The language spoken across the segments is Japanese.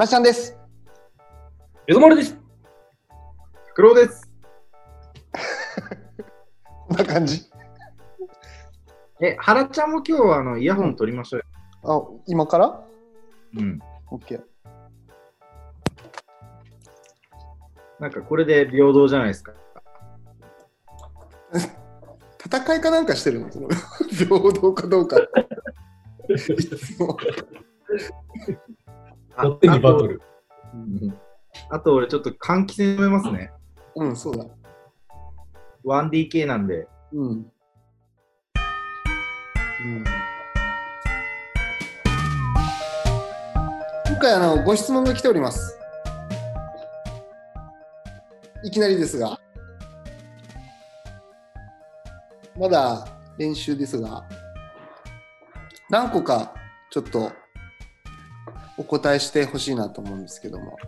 はらちゃんです。江戸丸です。フクロウです。こんな感じ。え、ハラちゃんも今日はあのイヤホン取りましょうよ。あ、今から？うん。オッケー。なんかこれで平等じゃないですか。戦いかなんかしてるのその？平等かどうか。いつもあ勝手にバトル。うんあと俺ちょっと換気扇止めますね。うん、そうだ。1DK なんで。うん。うん。今回あのご質問が来ております。いきなりですが、まだ練習ですが、何個かちょっとお答えしてほしいなと思うんですけども、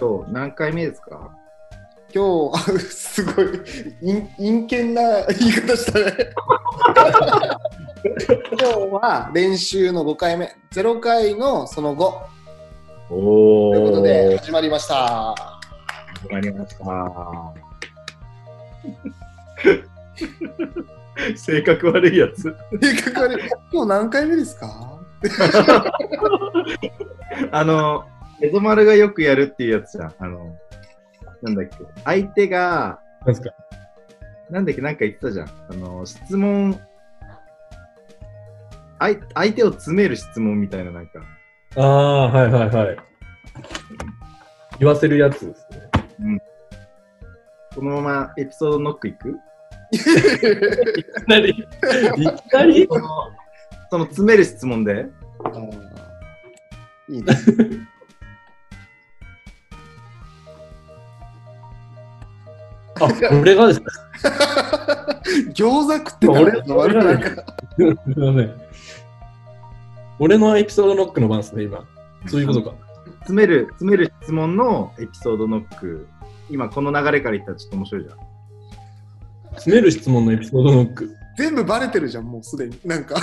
今日何回目ですか？今日、あすごい陰陰険な言い方したね。今日は練習の5回目、0回のその後おということで始まりました。わかりました。性格悪いやつ。性格悪い今日何回目ですか？あの、エゾ丸がよくやるっていうやつじゃん。あの、なんだっけ。相手が、なんですか？なんだっけ、なんか言ってたじゃん。あの、質問、相相手を詰める質問みたいな、なんか。ああ、はいはいはい。言わせるやつですね。このままエピソードノックいく？いきなり、いきなり？その、詰める質問で。あーいいね。あ、俺がですね。餃子食ってた俺悪くないかすいません。俺のエピソードノックの番ですね、今。そういうことか。詰める、詰める質問のエピソードノック。今この流れから言ったらちょっと面白いじゃん。詰める質問のエピソードノック。全部バレてるじゃん、もうすでに。なんか。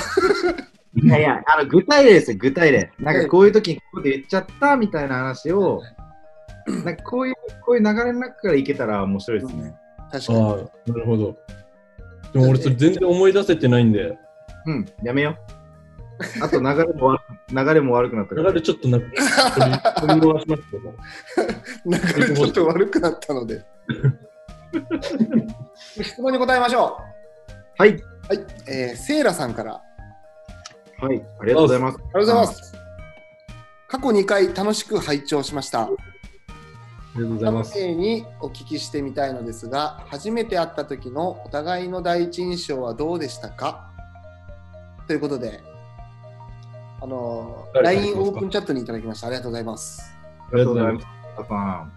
いやいや、あの具体例ですよ、具体例。なんかこういう時にここで言っちゃったみたいな話を、なんかこういう、こういう流れの中からいけたら面白いですね。確かに。ああ、なるほど。でも俺それ全然思い出せてないんで、うん、やめよう。あと流れも悪く 流れも悪くなったから。流れちょっとな。流れちょっと悪くなったので。質問に答えましょはい。う。はい。えー、セイラさんから。はい。ありがとうございます。ありがとうございます。過去2回楽しく拝聴しました。ありがとうございます。先生にお聞きしてみたいのですが、初めて会った時のお互いの第一印象はどうでしたか？ということで、あの、LINE オープンチャットにいただきました。ありがとうございます。ありがとうございます。皆さん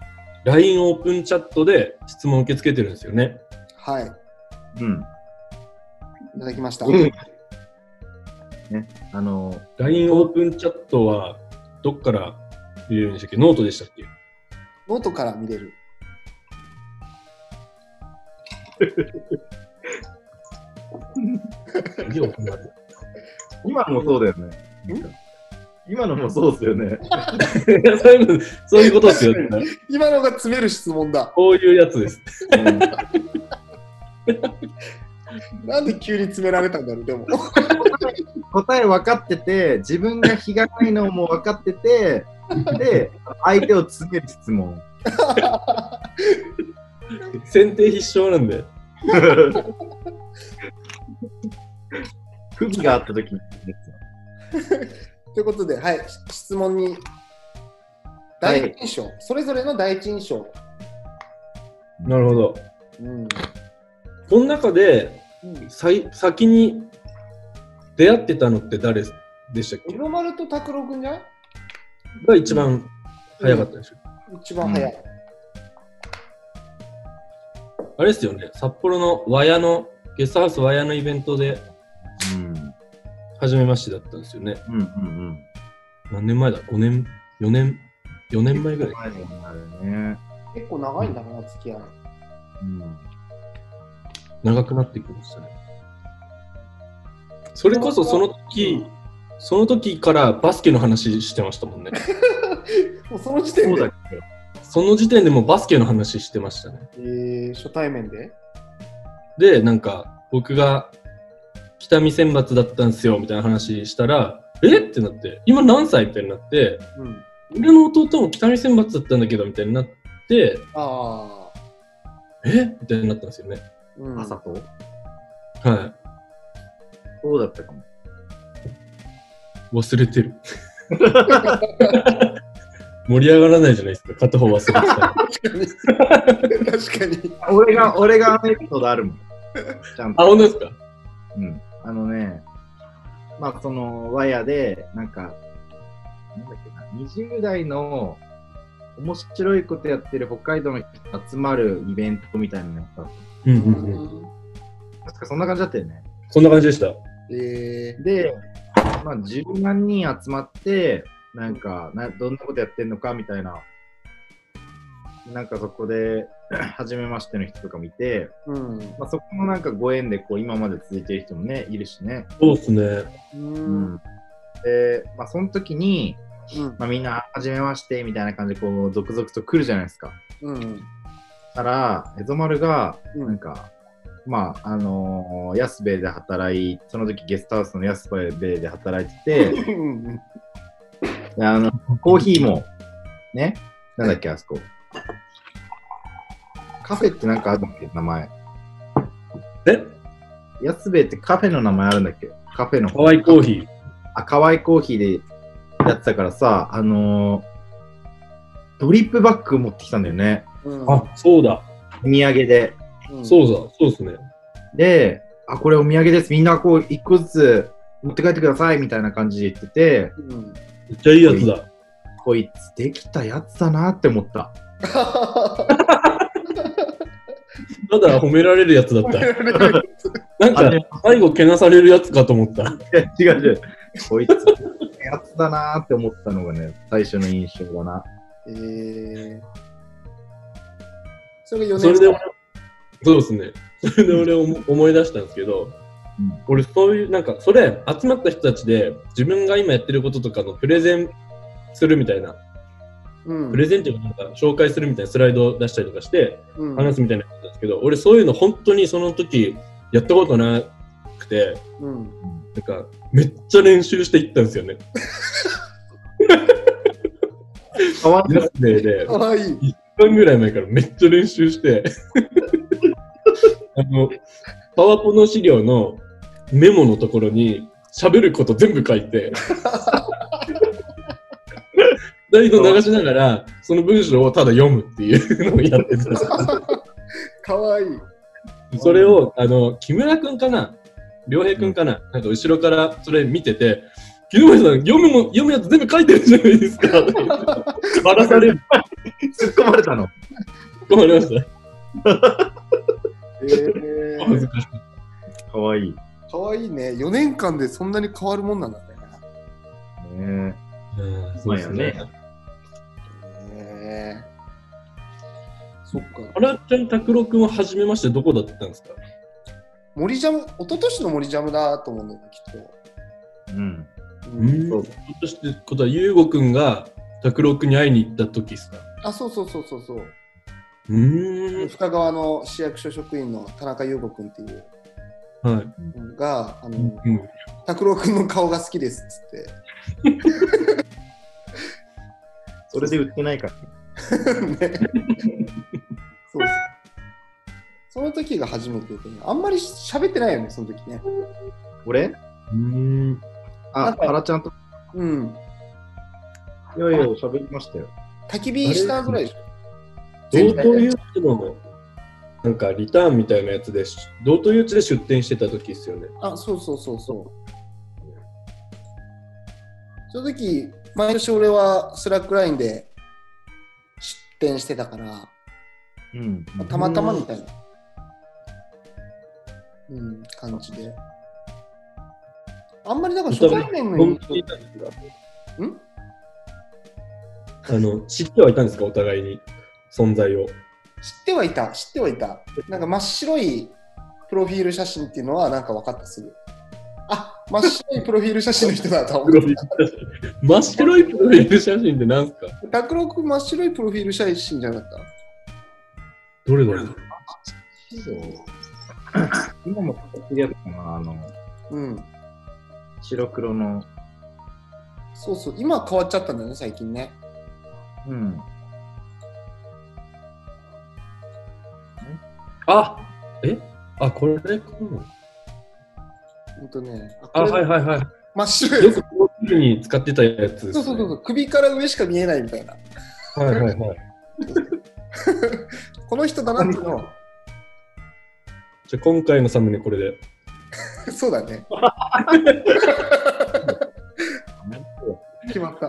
LINE オープンチャットで質問受け付けてるんですよね。はい。うん。いただきました。うんね、あの、LINE オープンチャットはどっから見れるんでしたっけ？ノートでしたっけ？ノートから見れる。今のもそうだよね。今のもそうですよね。そういうのそういうことですよね。今のが詰める質問だ。こういうやつです。なんで急に詰められたんだろう、でも。答え分かってて、自分が非がないのも分かってて、で、相手を詰める質問。選定必勝なんで。不備があった時に。ということで、はい、質問に。第一印象、それぞれの第一印象。なるほど。うん。この中でうんさい先に出会ってたのって誰でしたっけ？小野丸と拓郎くんじゃない？が一番早かったでしょ、一番早い。あれですよね、札幌の和屋の、ゲストハウス和屋のイベントでうん。初めましてだったんですよね。うんうん何年前だ ?5 年 ?4 年 ?4 年前ぐらい。ね。結構長いんだな、付き合い。うん。長くなってきましたね。それこそその時、その時からバスケの話してましたもんね。もうその時点で？その時点でもうバスケの話してましたね。えー、初対面で？で、なんか、僕が北見選抜だったんですよ、みたいな話したら、え？ってなって、今何歳みたいになって、うん。俺の弟も北見選抜だったんだけど、みたいになって、ああ。え？みたいになったんですよね。うん、朝と？はそうだったかも。い。忘れてる。盛り上がらないじゃないですか、片方忘れてたら。確かに。確かに。俺が、俺があのエピソードあるもん。ちゃんあ、と。本当ですか？うん。あのね、まあその、ワイヤで、なんか、なんだっけな、20代の面白いことやってる北海道の人が集まるイベントみたいなのやったのうんうんうん。確かそんな感じだったよね。そんな感じでした。えで、まあ、10万人集まって、なんかな、どんなことやってんのかみたいな、なんかそこで、初めましての人とか見て、ー、うん。まあ、そこもなんかご縁でこう今まで続いてる人もね、いるしね。そうですね。う。うんで、まあ、その時に、うん。まあ、みんな、初めましてみたいな感じで、こう、続々と来るじゃないですか。うん。たら、エゾマルが、うんなんか、まあ、あのー、安兵衛で働い、その時ゲストハウスの安兵衛で働いてて、あの、コーヒーも、ね、なんだっけ、あそこ。カフェってなんかあるんだっけ、名前。え？安兵衛ってカフェの名前あるんだっけ？カフェの。ハワイコーヒー。あ、かわいコーヒーでやってたからさ、あのードリップバッグ持ってきたんだよね。うん。あ、そうだ。お土産で。うん、そうだ。そうですね。で、あ、これお土産です。みんなこう、一個ずつ持って帰ってくださいみたいな感じで言ってて、うん。めっちゃいいやつだ。こいつできたやつだなって思った。ただ褒められるやつだった。なんか最後けなされるやつかと思った。いや違う違う。こいつ、やつだなーって思ったのがね、最初の印象だな。えー、それが4年それで俺、そうですね。それで俺思思い出したんですけど、うん俺そういう、なんか、それ、集まった人たちで、自分が今やってることとかのプレゼンするみたいな、うん、プレゼンっていうか、なんか、紹介するみたいなスライドを出したりとかして、うん、話すみたいなやつなんですけど、俺そういうの本当にその時、やったことなくて、うん。なんか、めっちゃ練習していったんですよね。かわいいい。1分ぐらい前からめっちゃ練習して、あの、パワポの資料のメモのところに喋ること全部書いて、ダイド流しながら、その文章をただ読むっていうのをやってた。かわいい。それを、あの、木村くんかな？良平くんかな、なんか後ろからそれ見てて、木村さん、読むも、読むやつ全部書いてるじゃないですか。バラされる。突っ込まれたの。困りました。えー、恥ずかしい。かわいい。かわいいね。4年間でそんなに変わるもんなんだね。ねうんそうですね。えー、そっか。あらちゃん、拓郎くんは初めましてどこだったんですか？森ジャム、一昨年の森ジャムだと思うんだよね、きっと。うん。うんそうそしてことは、ゆうごくんが拓郎くんに会いに行った時ですか？あ、そうそうそうそうそう。うーん。深川の市役所職員の田中優吾君っていうはい。のが、あの、うん。拓郎君の顔が好きですっつって。それで売ってないから。ね、そうそう。その時が初めてで、ね、あんまり喋ってないよね、その時ね。俺？うん。あ、原ちゃんと。うん。いやいや、喋りましたよ。焚き火したぐらいでしょ。道東誘致の、なんかリターンみたいなやつで、道東誘致で出店してた時ですよね。あ、そうそうそうそう。その時、毎年俺はスラックラインで出店してたから、うん。まあたまたまみたいな、うん、感じで。あんまりだから初対面の印象、んあの、知ってはいたんですか？お互いに、存在を。知ってはいた、知ってはいた。なんか真っ白いプロフィール写真っていうのはなんか分かったすぐ。あ真っ白いプロフィール写真の人だと思う。プロフィール写真。真っ白いプロフィール写真ってなんすか？拓郎君真っ白いプロフィール写真じゃなかっどれだろう？今も使ってるやつかな、あの、たうん。白黒の。そうそう。今変わっちゃったんだよね、最近ね。うん。あえ？あ、これかほんとね。あ、これはいはいはい。真っ白よくプロフィールに使ってたやつです、ね。そうそうそうそう。首から上しか見えないみたいな。はいはいはい。この人だなっていうのをじゃあ今回のサムネこれで。そうだね。決まった。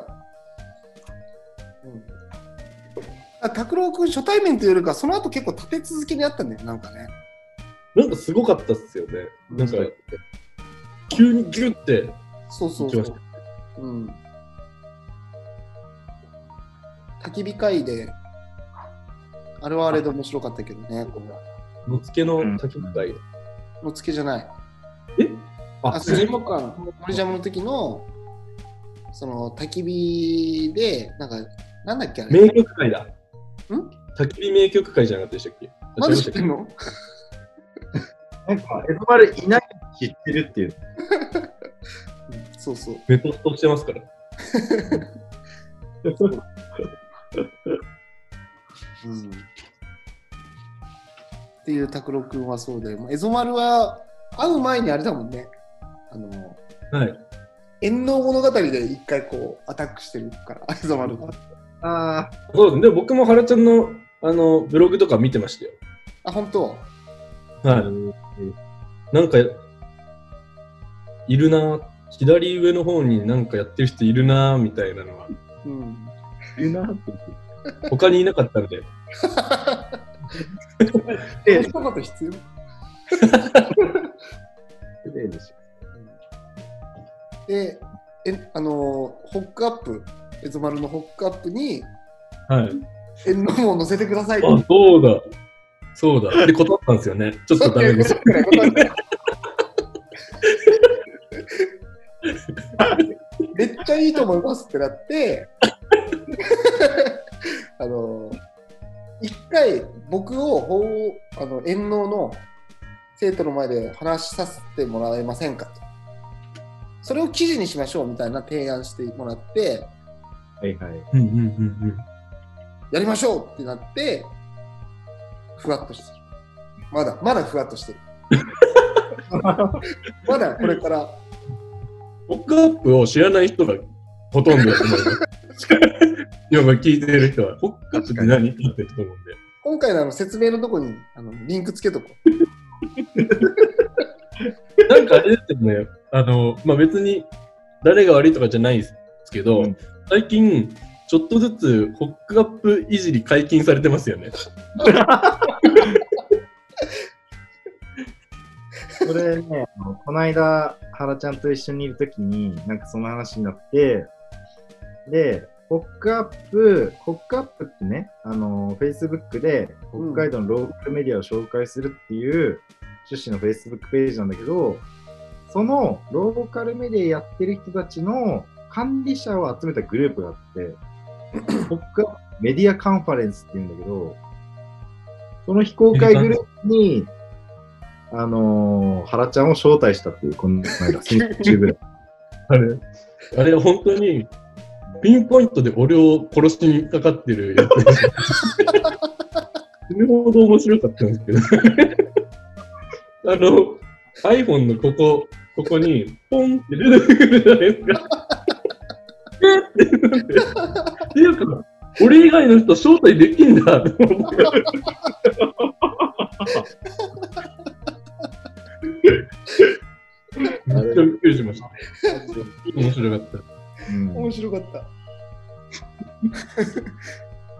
うん。あ拓郎君初対面というよりか、その後結構立て続けにあったんだよ、なんかね。なんかすごかったっすよね。なんか、急にギュってそうそうそう。うん。焚き火会で、あれはあれで面白かったけどね、こうのつけの焚き火会。のつけじゃない。えあ、あ、水木館、森ジャムの時の、その焚き火で、なんか、なんだっけあれ？名曲会だ。ん？焚き火名曲会じゃなかったでしたっけ？まだ知ってんの？なんか、エドマルいない知ってるっていう。うんそうそう。メトストしてますから。うんっていう拓郎君はそうで、エゾマルは会う前にあれだもんね。あの、はい。遠能物語で一回こうアタックしてるから、エゾマルが。あそうですね。で僕も原ちゃんのあのブログとか見てましたよ。あ、本当？あ。はい。なんか、いるな、左上の方になんかやってる人いるな、みたいなのは、うん。いるなって他にいなかったので、言って。一言必要？失礼でしで、え、あのーホックアップ、エゾマルのホックアップに、はい。遠能も乗せてくださいあ、そうだ。そうだ。で、断ったんですよね。ちょっとダメです。めっちゃいいと思いますってなって、あの、一回僕を法あの遠納の生徒の前で話しさせてもらえませんかと。それを記事にしましょうみたいな提案してもらって、はいはい。うんうんうんやりましょうってなって、ふわっとしてる。まだ、まだふわっとしてる。まだこれから、ホックアップを知らない人がほとんどだと思いま 聞いてる人は、ホックアップって何って言ってると思うんで。今回のあの説明のとこにあのリンクつけとこ なんかあれですよね。あの、まあ、別に誰が悪いとかじゃないですけど、うん最近、ちょっとずつホックアップいじり解禁されてますよね。それね、この間、原ちゃんと一緒にいるときに、なんかその話になって、で、ホックアップ、ホックアップってね、あの、Facebook で北海道のローカルメディアを紹介するっていう趣旨の Facebook ページなんだけど、そのローカルメディアやってる人たちの管理者を集めたグループがあって、ホックアップメディアカンファレンスっていうんだけど、その非公開グループに、あのー、原ちゃんを招待したっていう、この間、先週ぐらい。あれ、あれ本当にピンポイントで俺を殺しにかかってるやつです。死ぬほど面白かったんですけど。あの、iPhone のここ、ここに、ポンって出てくるじゃないですか。えってなって。っていうか、俺以外の人招待できんだと思って。めっちゃびっくりしました。面白かった。うん面白かった。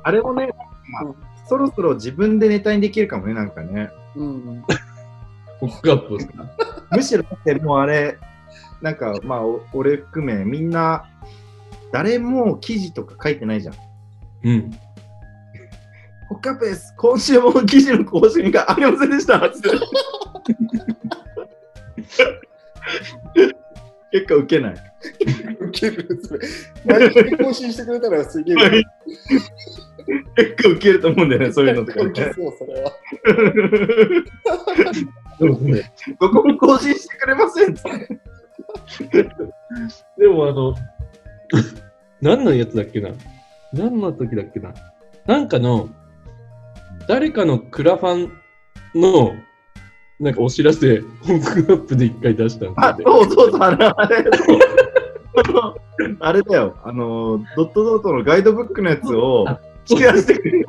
あれもね、まあ、そろそろ自分でネタにできるかもね、なんかね。うん。ホックアップですかむしろ、だってもうあれ、なんか、まあ、お俺含め、みんな、誰も記事とか書いてないじゃん。うん。ホックアップです。今週も記事の更新がありませんでした。つって結構受けない。ウケる。それ。毎回更新してくれたらすげえ。結構受けると思うんだよね、そういうのとかウケね。そう、それは。どこも更新してくれませんって。でもあの、何のやつだっけな？何の時だっけな？なんかの、誰かのクラファンの、なんかお知らせ、本クアップで一回出したんあ、で、そうそうそう、あれ、あれ、あれだよ、あの、ドットドットのガイドブックのやつをシェアしてくれる。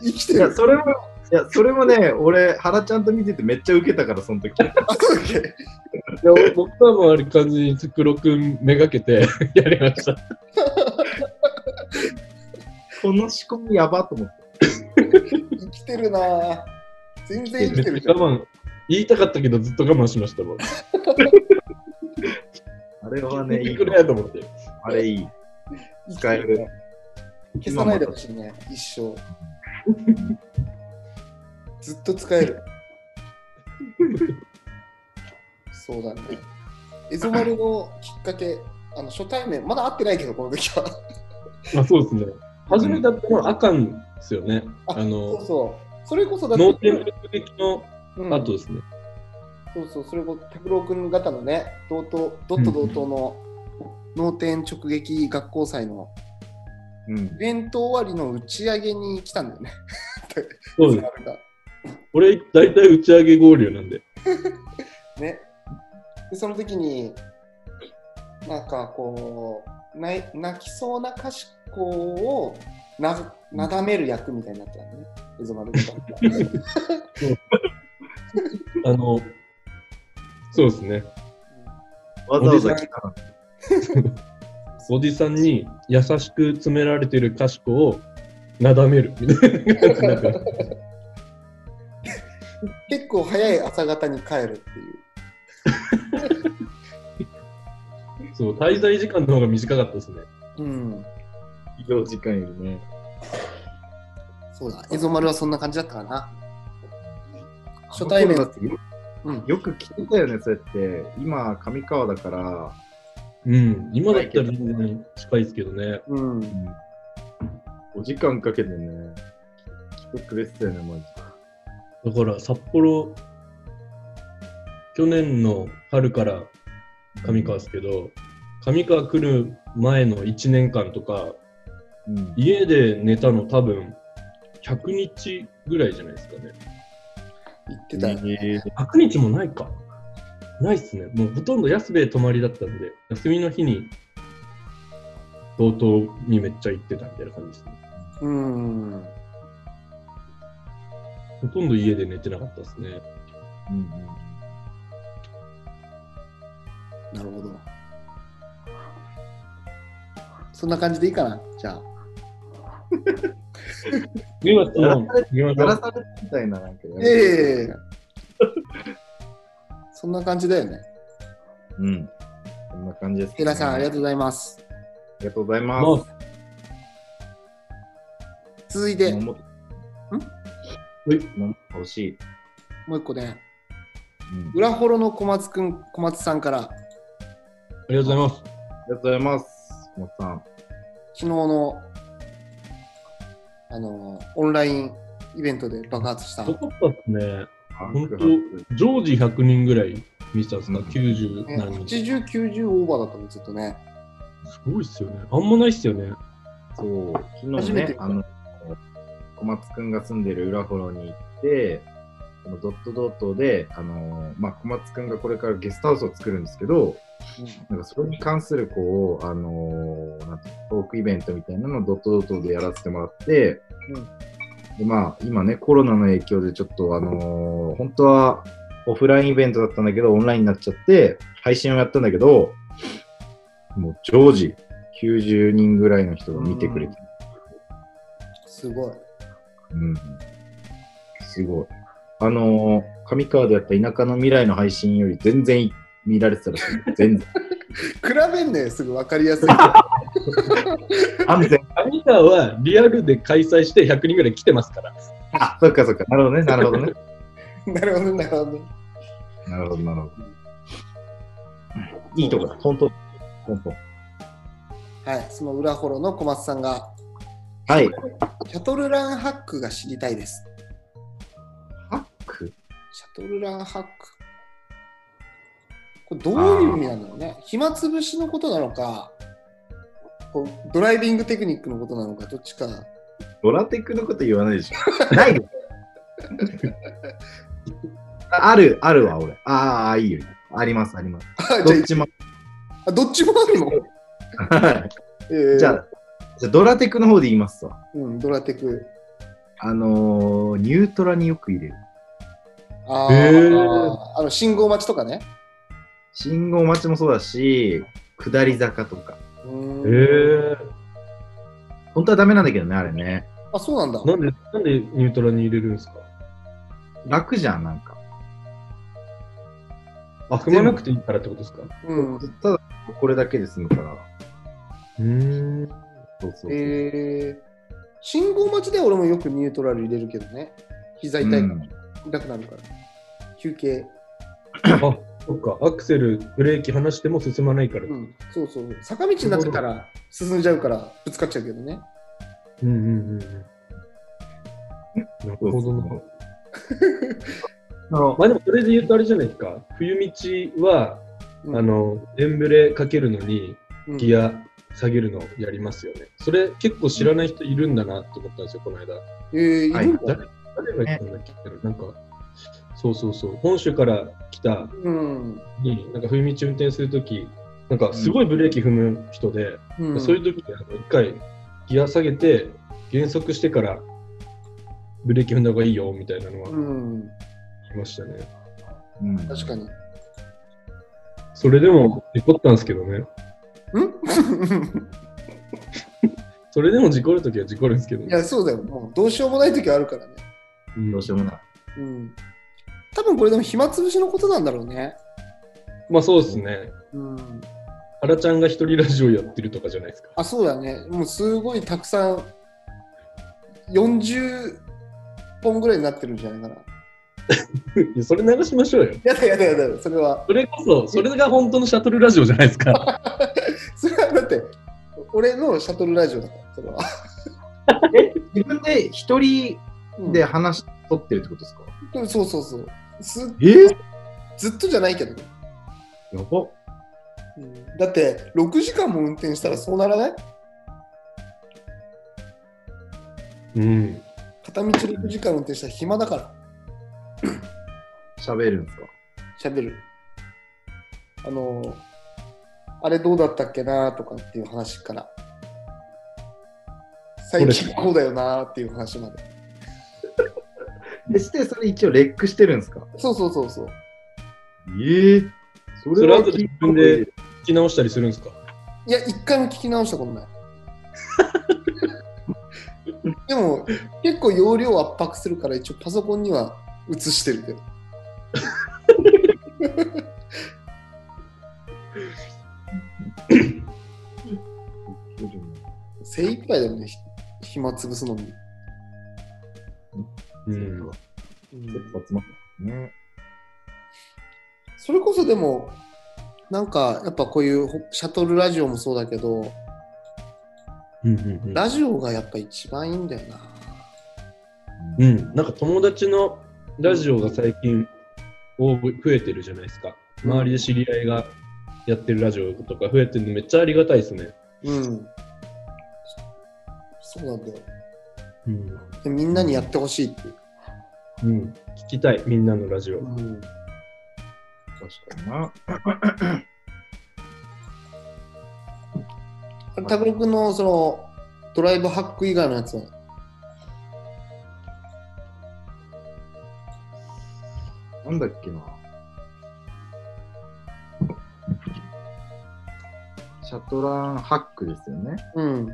生きてる。それも、いや、それもね、俺、原ちゃんと見ててめっちゃウケたから、その時。僕はもうあれ完全にスクロ君めがけて やりました。この仕込みやばと思って。生きてるなぁ。全然生きてるじゃん。我慢、言いたかったけどずっと我慢しましたもん。あれはね、いいく。れと思って。あれいい。使える。消さないでほしいね、一生。ずっと使える。そうだね。エゾマルのきっかけ、あの初対面、まだ会ってないけど、この時は。あそうですね。初めてだったのはあかんですよね。ああのそう、そう。それこそだ脳天直撃のうん後ですね。そうそう、それこそ拓郎君方のね、同等ドット同等の脳天直撃学校祭のうんイ。ベント終わりの打ち上げに来たんだよね。そうです。俺、大体打ち上げ合流なんで。ね。で、その時に、なんかこう、ない泣きそうなかしこをななだめる役みたいになってたのね、エゾマ。あの、そうですね。わざわざ来たのおじさんに優しく詰められてるかしこをなだめるみたいな感じになってました結構早い朝方に帰るっていう。そう、滞在時間の方が短かったですね。うん。移動時間よりね。そうだ、エゾマルはそんな感じだったかな。初対面うん。よく来てたよね、そうやって。今、上川だから、うん、今だったら全然近いですけどね。うん。5時間かけてね、来てくれてたよね、マジだから札幌、去年の春から上川ですけど、上川来る前の1年間とか、うん。家で寝たの多分100日ぐらいじゃないですかね。言ってたよね。えー100日もないか。ないっすね。もうほとんど安部泊まりだったんで、休みの日に道東にめっちゃ行ってたみたいな感じですね。うん。ほとんど家で寝てなかったですね。うんなるほど。そんな感じでいいかな、じゃあ。今、その、今やらされたみたいな、なんか。ええそんな感じだよね。うん。こんな感じです、平さん、ありがととうございます。う。ありがとうございまます。続いて、ももはいも欲しい。う一個ね、うん裏ホロの小松くん、小松さんから、ありがとうございます。ありがとうございます。小松さん。昨日の、あの、オンラインイベントで爆発した、よかったですね。本当当、常時100人ぐらい見てたんですか、うん ?90 ね、何人。80、90オーバーだったの、ずっとね。すごいっすよね。あんまないっすよね。そう、昨日初めてね、あの、小松くんが住んでる裏幌に行って、このドットドットで、あの、まあ、小松くんがこれからゲストハウスを作るんですけど、なんかそれに関する、こう、あのなんてトークイベントみたいなのをドットドットでやらせてもらって、で、まあ、今ね、コロナの影響でちょっと、あの本当はオフラインイベントだったんだけど、オンラインになっちゃって、配信をやったんだけど、もう常時90人ぐらいの人が見てくれて。るすごい。うん。すごい。あのー上川でやった田舎の未来の配信より全然見られてたらしい。全然。比べんねすぐ分かりやすい。安全。上川はリアルで開催して100人ぐらい来てますから。あ、そっかそっか。なるほどね。なるほどね。なるほど、なるほど。なるほど、なるほど。いいとこだ。トントン。トントン。はい、その裏幌の小松さんが、はい。シャトルランハックが知りたいです。ハック？シャトルランハック。これどういう意味なんだろうね。暇つぶしのことなのか、こうドライビングテクニックのことなのか、どっちか。ドラテクのこと言わないでしょ。ない。あある、あるわ、俺。ああ、いいよ。あります、あります。あじゃどっちも。ああどっちもあるの、はいえーじゃあ、じゃあドラテクの方で言いますわ。うん、ドラテク。あのー、ニュートラによく入れる。あーへーあの信号待ちとかね。信号待ちもそうだし、下り坂とか。うへえ本当はダメなんだけどね、あれね。あ、そうなんだ。なんで、なんでニュートラに入れるんですか？楽じゃん、なんか。あ、踏まなくていいからってことですか？うん。ただ、これだけで済むから。うーん。そうそうそう。えー、信号待ちで俺もよくニュートラル入れるけどね。膝痛いから、痛くなるから。休憩。あ、そっか。アクセル、ブレーキ離しても進まないから。うん、そうそう。坂道になってたら進んじゃうからぶつかっちゃうけどね。うんうんうんうん。なるほどな。あのまあでもそれで言うとあれじゃないですか。冬道は、うんあ、の、エンブレかけるのにうんギア下げるのやりますよね。それ結構知らない人いるんだなって思ったんですよ、この間。えー、いるんだ、誰誰が言ったんだっけ？なんか、そうそうそう。本州から来たうん。に、なんか冬道運転するとき、なんかすごいブレーキ踏む人で、うん、そういう時にあの一回ギア下げて減速してからブレーキ踏んだ方がいいよみたいなのは言うん、いましたね。うん確かに。んそれでも事故ったんですけどね。それでも事故るときは事故るんですけどね。いや、そうだよ。もうどうしようもない時あるからね。うんどうしようもない。うん。多分これでも暇つぶしのことなんだろうね。まあそうですね。うん。原ちゃんが一人ラジオやってるとかじゃないですか。あ、そうだね。もうすごいたくさん、40本ぐらいになってるんじゃないかな。いやそれ流しましょうよ。やだやだやだ、それは。それこそ、それが本当のシャトルラジオじゃないですか。それはだって、俺のシャトルラジオだから、それは。自分で一人うんで話し取ってるってことですか、うんそうそうそう。すえ？ずっとじゃないけどね。やば。うんだって、6時間も運転したらそうならない？うん。片道6時間運転したら暇だから、喋るんですか？喋る。あの、あれどうだったっけなとかっていう話から。最近こうだよなっていう話まで。でして、それ一応レックしてるんですか？そうそうそうそう。ええそそれ後で自分で聞き直したりするんですか？いや、一回も聞き直したことない。でも、結構容量圧迫するから、一応パソコンには映してるけど。精一杯だよね、ひ暇つぶすのに。うん。ね。それこそでも、なんかやっぱこういうほシャトルラジオもそうだけど、うんうんうんラジオがやっぱ一番いいんだよな。うん、なんか友達のラジオが最近多増えてるじゃないですか。周りで知り合いがやってるラジオとか増えてるのめっちゃありがたいですね。うん。そうなんだよ。うん。でみんなにやってほしいっていう。うん、聞きたい、みんなのラジオ。うん確かにな。タブロ君のそのドライブハック以外のやつは？なんだっけな。シャトランハックですよね。うん。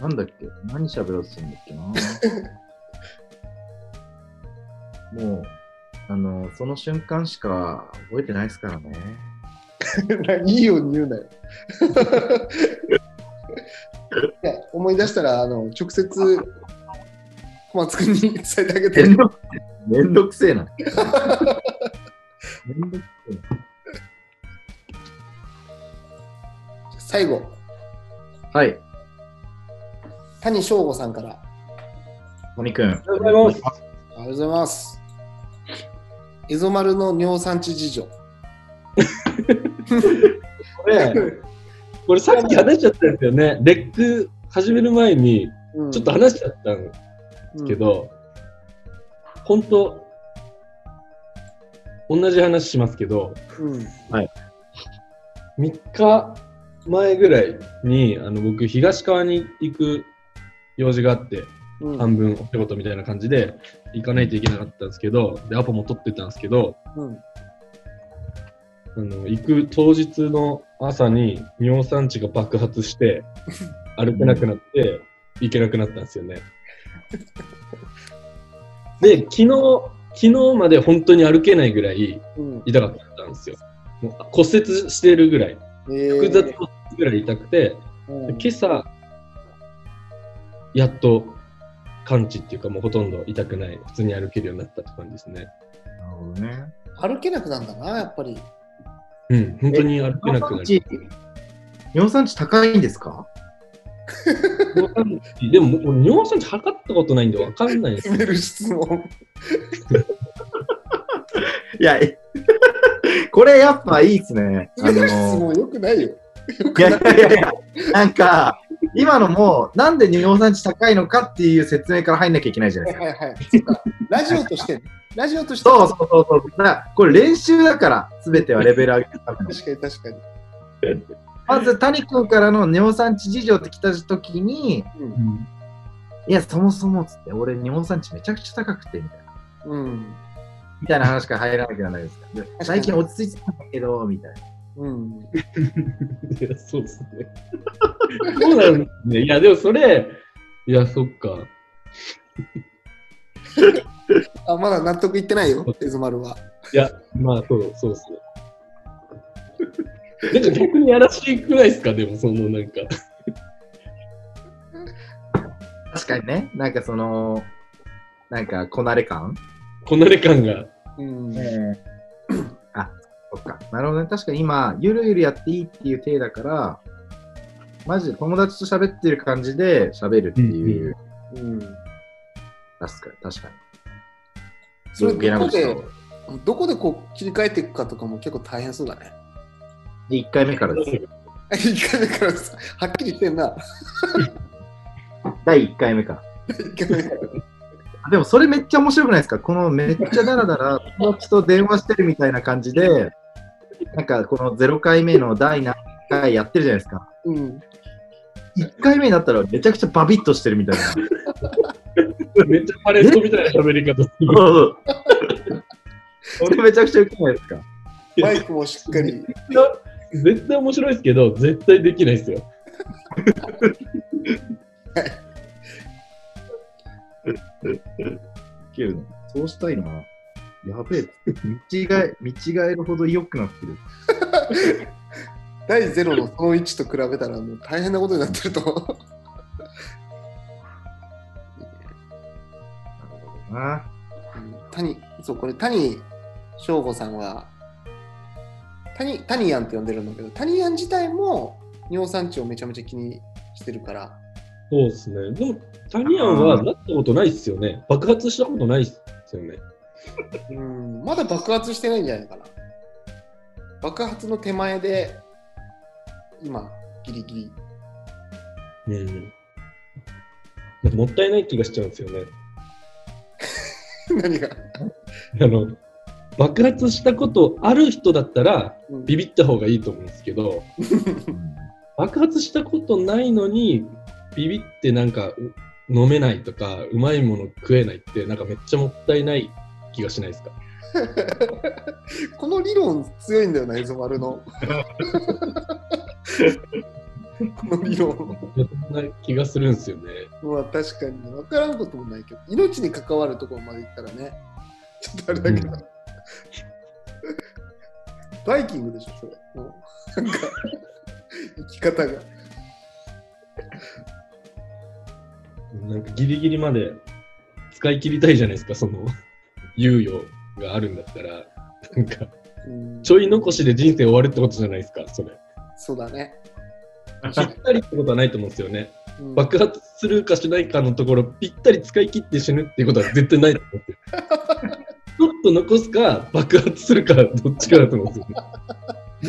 なんだっけ？何喋ろうとするんだっけな？もう、あの、その瞬間しか覚えてないですからね。いいように言うなよ。思い出したらあの直接小松君に 伝えてあげてめんどくせえな。めんどくせえな。最後、はい、谷翔吾さんから。森くん。ありがとうございます。ありがとうございます。エゾマルの尿酸値事情。これ、これさっき話しちゃったんですよね。レック始める前にうんちょっと話しちゃったんですけ、ど、本当同じ話しますけど、うんうん3日前ぐらいにあの僕東川に行く用事があってうん。半分お仕事みたいな感じで行かないといけなかったんですけどでアポも取ってたんですけどうん。あの行く当日の朝に尿酸値が爆発して 歩けなくなって行けなくなったんですよね。で昨日昨日まで本当に歩けないぐらいうん。痛かったんですよ。もう骨折してるぐらい。えー。複雑骨折ぐらい痛くて、うん。で今朝やっと完治っていうかもうほとんど痛くない普通に歩けるようになったって感じですね。なるほどね。歩けなくなるんだな、やっぱり。うん本当に歩けなくなる。尿酸値高いんですか？尿酸値でも尿酸値測ったことないんでわかんないんですよ。決める質問。いや、えこれやっぱいいっすね。あ決める質の問よくないよ。い。やいやいや、なんか、今のも、なんで尿酸値高いのかっていう説明から入んなきゃいけないじゃないですか。はいはいラジオとしてね、ラジオとしてそうそうそうそう。だからこれ練習だから、すべてはレベル上げるための。確かに確かに。まず、谷君からの尿酸値事情って来た時に、うんいや、そもそもっつって、俺尿酸値めちゃくちゃ高くて、みたいな。うん。みたいな話から入らなきゃいけないですか。で最近落ち着いてたんだけど、みたいな。うん。いやそうですね。そうなんですね。いやでもそれ、いやそっか。あ、まだ納得いってないよ、エズマルは。いやまあそうそうっすね。なんか逆にやらしくないですか？でもそのなんか。確かにね、なんかその、なんかこなれ感？こなれ感が。うん。あ、そっか。なるほどね。確かに今、ゆるゆるやっていいっていう体だから、マジで友達と喋ってる感じで喋るっていう。うん。確かに、確かに。それどこでどこでこう切り替えていくかとかも結構大変そうだね。で、1回目からです。1回目からさはっきりしてんな。第1回目から。1回目から。でもそれめっちゃ面白くないですか？このめっちゃダラダラ友達と電話してるみたいな感じで、なんかこの0回目の第何回やってるじゃないですか。うん。1回目になったらめちゃくちゃバビッとしてるみたいな。めっちゃパレットみたいな喋り方する。これめちゃくちゃウケないですか？マイクもしっかり。絶対面白いですけど、絶対できないですよ。そうしたいな。やべえ。見違え、見違えるほど良くなってる。第0のその1と比べたらもう大変なことになってると思う。なるほどな。うん谷、そう、これ谷翔吾さんは、谷、谷ヤンって呼んでるんだけど、谷ヤン自体も尿酸値をめちゃめちゃ気にしてるから、そうですね。でも、タニアンはなったことないっすよね。爆発したことないっすよね。うん、まだ爆発してないんじゃないかな。爆発の手前で、今、ギリギリ。うん。なんかもったいない気がしちゃうんですよね。何が？あの、爆発したことある人だったら、うんビビった方がいいと思うんですけど、爆発したことないのに、ビビってなんかう飲めないとか、うまいもの食えないって、なんかめっちゃもったいない気がしないですか？この理論強いんだよな、エゾマルの。この理論。そんな気がするんですよね。まあ確かに分からんこともないけど、命に関わるところまでいったらね、ちょっとあれだけど。うんバイキングでしょ、それ。もうなんか、生き方が。なんかギリギリまで使い切りたいじゃないですか、その猶予があるんだったら、なんか、うんちょい残しで人生終わるってことじゃないですか、それ。そうだね。ぴったりってことはないと思うんですよね。うん爆発するかしないかのところ、ぴったり使い切って死ぬっていうことは絶対ないと思ってる。ちょっと残すか、爆発するか、どっちかだと思うんですよね。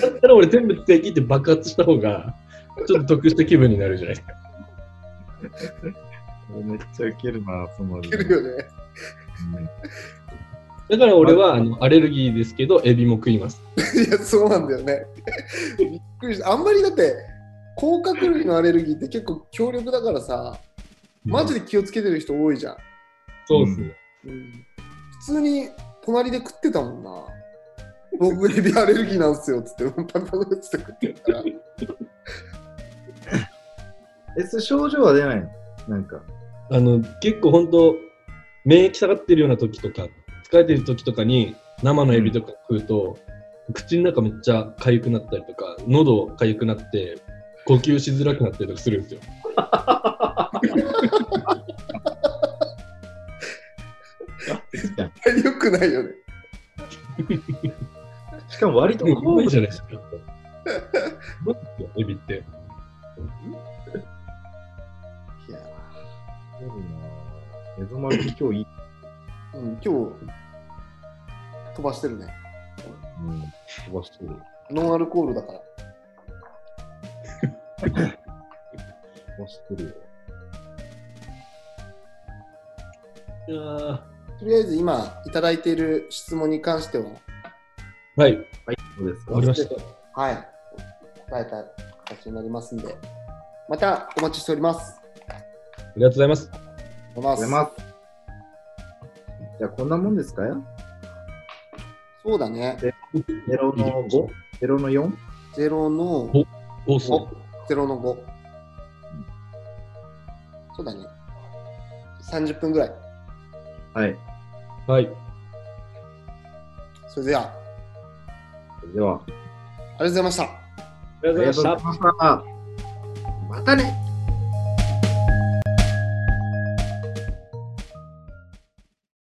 だったら俺全部使い切って爆発した方が、ちょっと得した気分になるじゃないですか。めっちゃウケるな、その。いけるよね。だから俺はあのアレルギーですけど、エビも食います。いや、そうなんだよね。びっくりした。あんまりだって、甲殻類のアレルギーって結構強力だからさ、マジで気をつけてる人多いじゃん。そうですね。うん、普通に隣で食ってたもんな。僕エビアレルギーなんですよっつって、パクパクっつって食ってるから。え、それ症状は出ないの？なんか。あの結構本当免疫下がってるような時とか疲れてる時とかに生のエビとか食うと、口の中めっちゃ痒くなったりとか喉痒くなって呼吸しづらくなったりとかするんですよ。よくないよね。しかも割ともう怖い高じゃないですか。エビって。いやエゾマル今日いい。うん、今日飛ばしてるね。うん。飛ばしてる。ノンアルコールだから。飛ばしてるよ。いやーとりあえず今いただいている質問に関しては、はい、はい、そうですか終わりました。はい、答えた形になりますんで、またお待ちしております。ありがとうございます。おはようありがとうございます。じゃあ、こんなもんですか？よそうだね。?0 の 5?0 の 4? 0のおそ5。0の5。そうだね。30分ぐらい。はい。う。はい。それでは、それでは、ありがとうございました。ありがとうございましたありがとうござい。ました。またね